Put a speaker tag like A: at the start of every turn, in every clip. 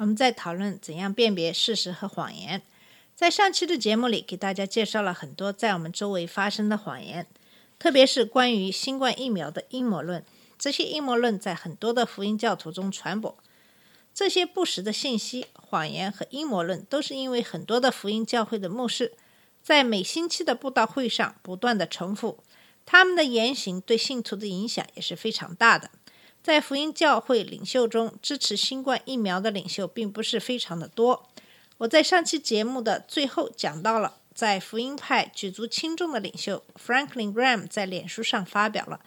A: 我们在讨论怎样辨别事实和谎言。在上期的节目里，给大家介绍了很多在我们周围发生的谎言，特别是关于新冠疫苗的阴谋论。这些阴谋论在很多的福音教徒中传播。这些不实的信息、谎言和阴谋论，都是因为很多的福音教会的牧师在每星期的布道会上不断的重复，他们的言行对信徒的影响也是非常大的。在福音教会领袖中，支持新冠疫苗的领袖并不是非常的多。我在上期节目的最后讲到了，在福音派举足轻重的领袖 Franklin Graham 在脸书上发表了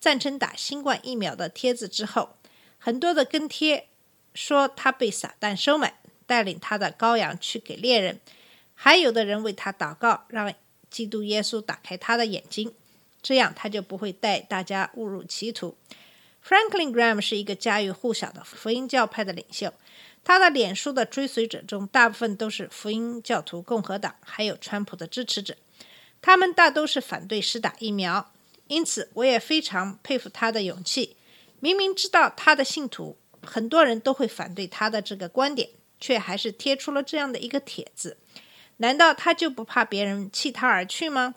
A: 赞成打新冠疫苗的帖子之后，很多的跟帖说他被撒旦收买，带领他的羔羊去给猎人，还有的人为他祷告，让基督耶稣打开他的眼睛，这样他就不会带大家误入歧途。Franklin Graham 是一个家喻户晓的福音教派的领袖，他的脸书的追随者中，大部分都是福音教徒、共和党，还有川普的支持者。他们大都是反对施打疫苗，因此我也非常佩服他的勇气。明明知道他的信徒很多人都会反对他的这个观点，却还是贴出了这样的一个帖子。难道他就不怕别人弃他而去吗？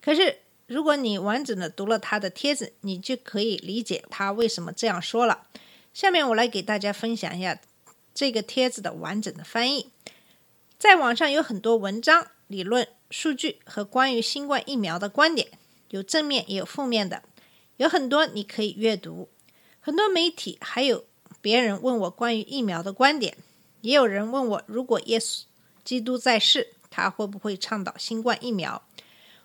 A: 可是，如果你完整的读了他的帖子，你就可以理解他为什么这样说了。下面我来给大家分享一下这个帖子的完整的翻译。在网上有很多文章、理论、数据和关于新冠疫苗的观点，有正面也有负面的，有很多你可以阅读。很多媒体还有别人问我关于疫苗的观点，也有人问我，如果耶稣基督在世，他会不会倡导新冠疫苗？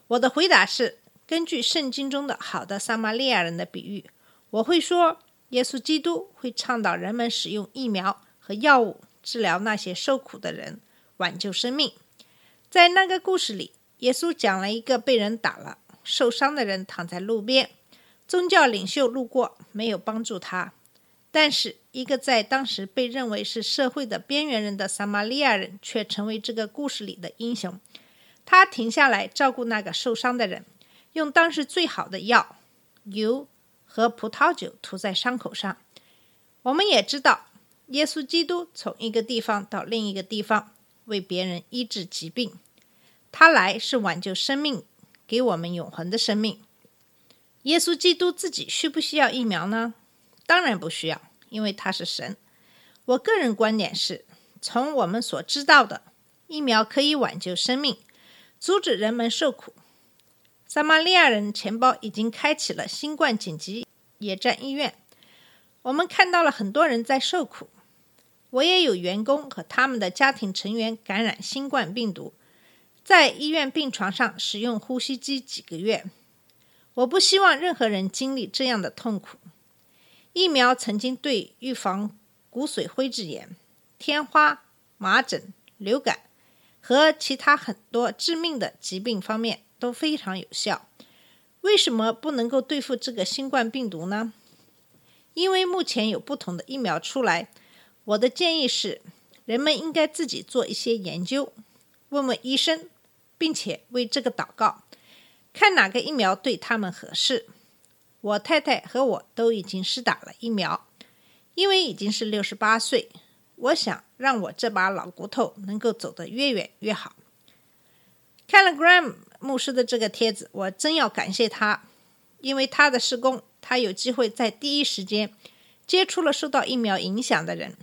A: 我的回答是，根据圣经中的好的撒玛利亚人的比喻，我会说，耶稣基督会倡导人们使用疫苗和药物治疗那些受苦的人，挽救生命。在那个故事里，耶稣讲了一个被人打了、受伤的人躺在路边，宗教领袖路过，没有帮助他，但是一个在当时被认为是社会的边缘人的撒玛利亚人，却成为这个故事里的英雄。他停下来照顾那个受伤的人，用当时最好的药、油和葡萄酒涂在伤口上。我们也知道，耶稣基督从一个地方到另一个地方，为别人医治疾病。他来是挽救生命，给我们永恒的生命。耶稣基督自己需不需要疫苗呢？当然不需要，因为他是神。我个人观点是，从我们所知道的，疫苗可以挽救生命。阻止人们受苦。撒玛利亚人钱包已经开启了新冠紧急野战医院。我们看到了很多人在受苦。我也有员工和他们的家庭成员感染新冠病毒，在医院病床上使用呼吸机几个月。我不希望任何人经历这样的痛苦。疫苗曾经对预防骨髓灰质炎、天花、麻疹、流感。和其他很多致命的疾病方面都非常有效。为什么不能够对付这个新冠病毒呢？因为目前有不同的疫苗出来。我的建议是，人们应该自己做一些研究，问问医生，并且为这个祷告，看哪个疫苗对他们合适。我太太和我都已经施打了疫苗，因为已经是六十八岁。我想让我这把老骨头能够走得越远越好。看了 Graham 牧师的这个帖子，我真要感谢他，因为他的施工，他有机会在第一时间接触了受到疫苗影响的人。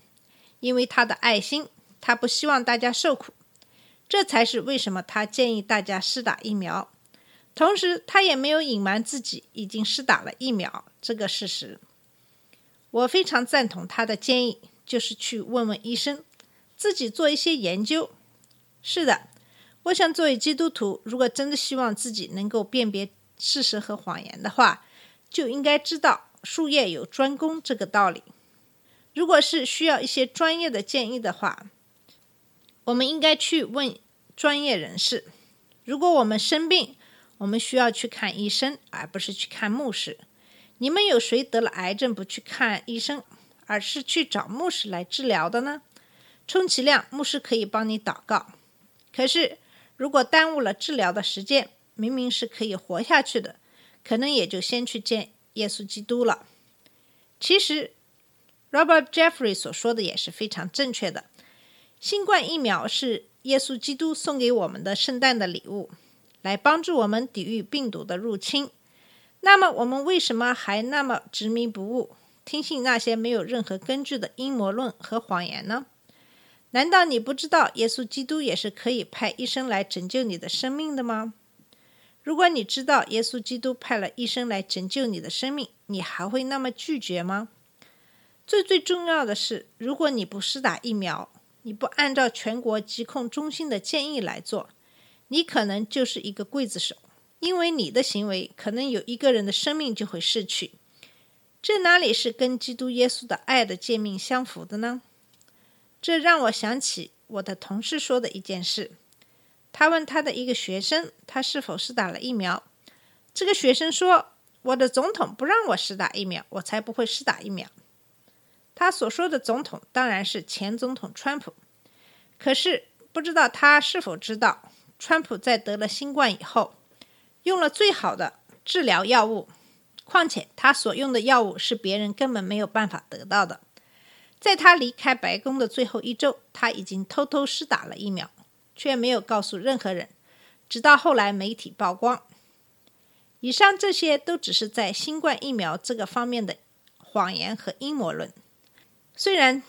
A: 因为他的爱心，他不希望大家受苦，这才是为什么他建议大家施打疫苗。同时，他也没有隐瞒自己已经施打了疫苗这个事实。我非常赞同他的建议。就是去问问医生，自己做一些研究。是的，我想作为基督徒，如果真的希望自己能够辨别事实和谎言的话，就应该知道术业有专攻这个道理。如果是需要一些专业的建议的话，我们应该去问专业人士。如果我们生病，我们需要去看医生，而不是去看牧师。你们有谁得了癌症不去看医生，而是去找牧师来治疗的呢？充其量，牧师可以帮你祷告。可是，如果耽误了治疗的时间，明明是可以活下去的，可能也就先去见耶稣基督了。其实，Robert Jeffrey 所说的也是非常正确的。新冠疫苗是耶稣基督送给我们的圣诞的礼物，来帮助我们抵御病毒的入侵。那么，我们为什么还那么执迷不悟，听信那些没有任何根据的阴谋论和谎言呢？难道你不知道耶稣基督也是可以派医生来拯救你的生命的吗？如果你知道耶稣基督派了医生来拯救你的生命，你还会那么拒绝吗？最最重要的是，如果你不施打疫苗，你不按照全国疾控中心的建议来做，你可能就是一个刽子手，因为你的行为可能有一个人的生命就会逝去。这哪里是跟基督耶稣的爱的诫命相符的呢？这让我想起我的同事说的一件事。他问他的一个学生，他是否是打了疫苗。这个学生说：“我的总统不让我施打疫苗，我才不会施打疫苗。”他所说的总统当然是前总统川普。可是不知道他是否知道，川普在得了新冠以后，用了最好的治疗药物，况且他所用的药物是别人根本没有办法得到的。在他离开白宫的最后一周，他已经偷偷施打了疫苗，却没有告诉任何人。直到后来媒体曝光，以上这些都只是在新冠疫苗这个方面的谎言和阴谋论。虽然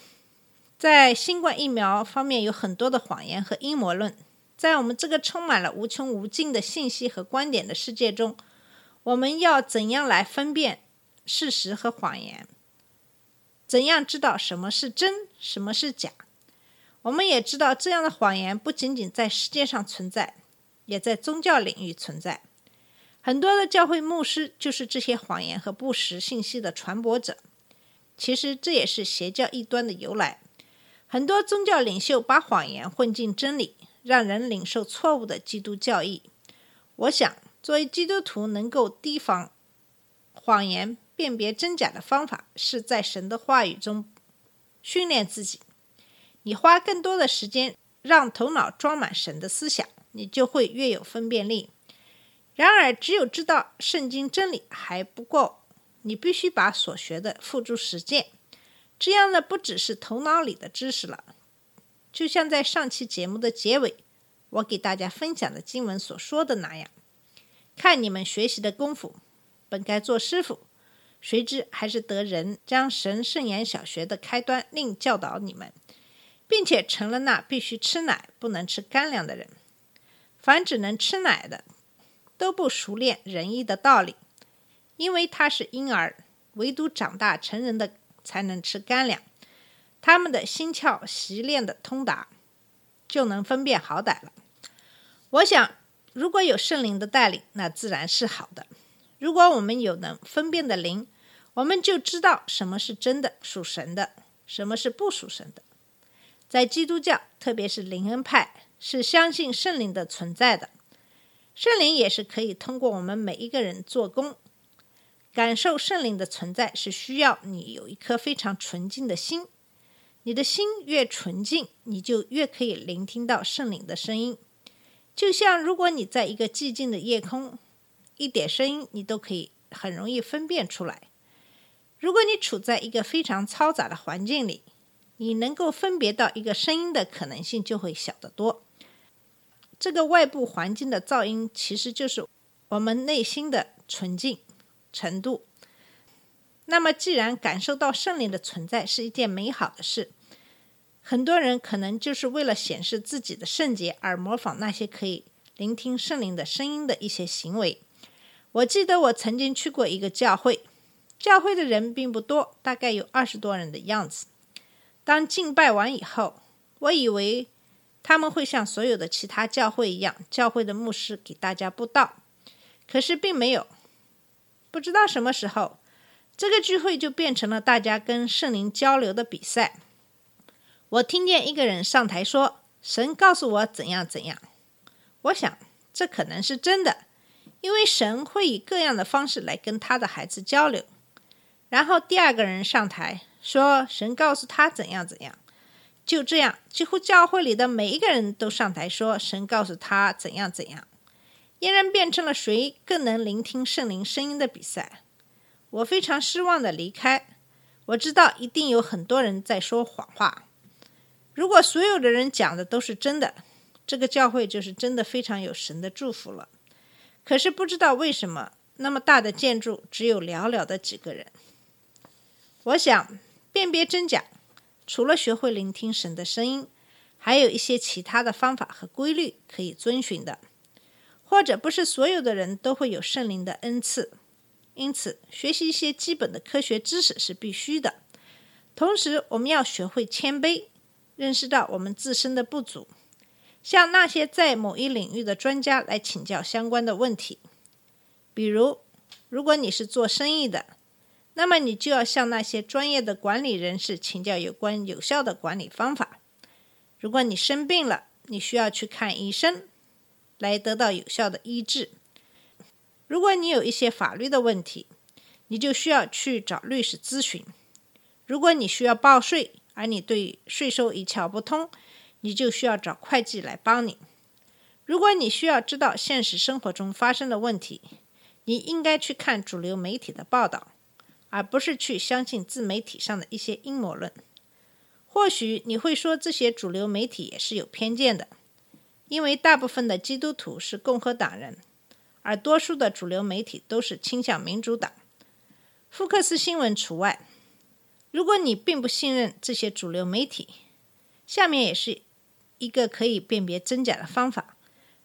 A: 在新冠疫苗方面有很多的谎言和阴谋论，在我们这个充满了无穷无尽的信息和观点的世界中，我们要怎样来分辨事实和谎言？怎样知道什么是真，什么是假？我们也知道，这样的谎言不仅仅在世界上存在，也在宗教领域存在。很多的教会牧师就是这些谎言和不实信息的传播者。其实这也是邪教异端的由来。很多宗教领袖把谎言混进真理，让人领受错误的基督教义。我想，作为基督徒，能够提防谎言。辨别真假的方法是在神的话语中训练自己。你花更多的时间让头脑装满神的思想，你就会越有分辨力。然而，只有知道圣经真理还不够，你必须把所学的付诸实践。这样的不只是头脑里的知识了。就像在上期节目的结尾，我给大家分享的经文所说的那样：看你们学习的功夫，本该做师傅。谁知还是得人将神圣言小学的开端另教导你们，并且成了那必须吃奶不能吃干粮的人。凡只能吃奶的，都不熟练仁义的道理，因为他是婴儿；唯独长大成人的才能吃干粮。他们的心窍习练的通达，就能分辨好歹了。我想，如果有圣灵的带领，那自然是好的。如果我们有能分辨的灵，我们就知道什么是真的属神的，什么是不属神的。在基督教，特别是灵恩派，是相信圣灵的存在的。圣灵也是可以通过我们每一个人做工。感受圣灵的存在是需要你有一颗非常纯净的心。你的心越纯净，你就越可以聆听到圣灵的声音。就像如果你在一个寂静的夜空。一点声音你都可以很容易分辨出来。如果你处在一个非常嘈杂的环境里，你能够分别到一个声音的可能性就会小得多。这个外部环境的噪音其实就是我们内心的纯净程度。那么，既然感受到圣灵的存在是一件美好的事，很多人可能就是为了显示自己的圣洁而模仿那些可以聆听圣灵的声音的一些行为。我记得我曾经去过一个教会，教会的人并不多，大概有二十多人的样子。当敬拜完以后，我以为他们会像所有的其他教会一样，教会的牧师给大家布道，可是并没有。不知道什么时候，这个聚会就变成了大家跟圣灵交流的比赛。我听见一个人上台说：“神告诉我怎样怎样。”我想这可能是真的，因为神会以各样的方式来跟他的孩子交流。然后第二个人上台说：“神告诉他怎样怎样。”就这样，几乎教会里的每一个人都上台说：“神告诉他怎样怎样。”俨然变成了谁更能聆听圣灵声音的比赛。我非常失望的离开。我知道一定有很多人在说谎话。如果所有的人讲的都是真的，这个教会就是真的非常有神的祝福了。可是不知道为什么，那么大的建筑只有寥寥的几个人。我想辨别真假，除了学会聆听神的声音，还有一些其他的方法和规律可以遵循的。或者不是所有的人都会有圣灵的恩赐，因此学习一些基本的科学知识是必须的。同时，我们要学会谦卑。认识到我们自身的不足，向那些在某一领域的专家来请教相关的问题。比如，如果你是做生意的，那么你就要向那些专业的管理人士请教有关有效的管理方法。如果你生病了，你需要去看医生，来得到有效的医治。如果你有一些法律的问题，你就需要去找律师咨询。如果你需要报税，而你对税收一窍不通，你就需要找会计来帮你。如果你需要知道现实生活中发生的问题，你应该去看主流媒体的报道，而不是去相信自媒体上的一些阴谋论。或许你会说这些主流媒体也是有偏见的，因为大部分的基督徒是共和党人，而多数的主流媒体都是倾向民主党，福克斯新闻除外。如果你并不信任这些主流媒体，下面也是一个可以辨别真假的方法。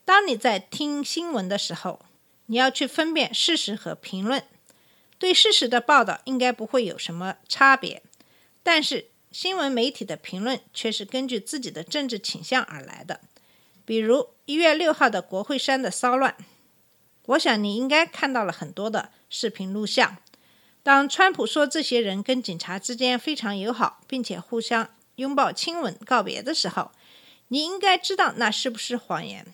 A: 当你在听新闻的时候，你要去分辨事实和评论。对事实的报道应该不会有什么差别，但是新闻媒体的评论却是根据自己的政治倾向而来的。比如一月六号的国会山的骚乱，我想你应该看到了很多的视频录像。当川普说这些人跟警察之间非常友好，并且互相拥抱亲吻告别的时候，你应该知道那是不是谎言。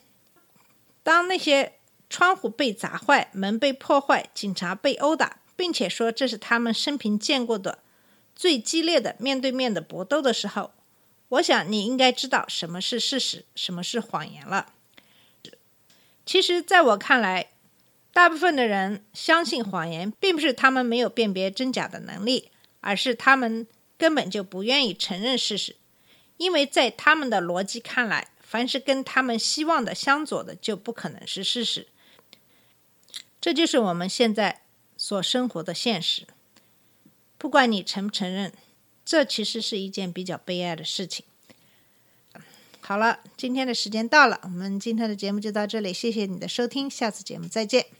A: 当那些窗户被砸坏、门被破坏、警察被殴打，并且说这是他们生平见过的最激烈的面对面的搏斗的时候，我想你应该知道什么是事实，什么是谎言了。其实，在我看来，大部分的人相信谎言，并不是他们没有辨别真假的能力，而是他们根本就不愿意承认事实，因为在他们的逻辑看来，凡是跟他们希望的相左的，就不可能是事实。这就是我们现在所生活的现实。不管你承不承认，这其实是一件比较悲哀的事情。好了，今天的时间到了，我们今天的节目就到这里，谢谢你的收听，下次节目再见。